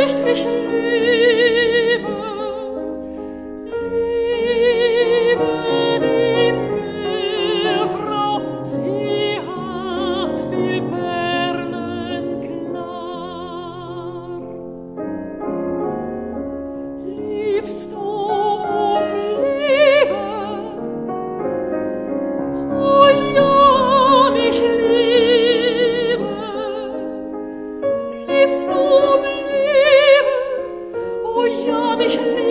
nicht ich lieb. ich nicht.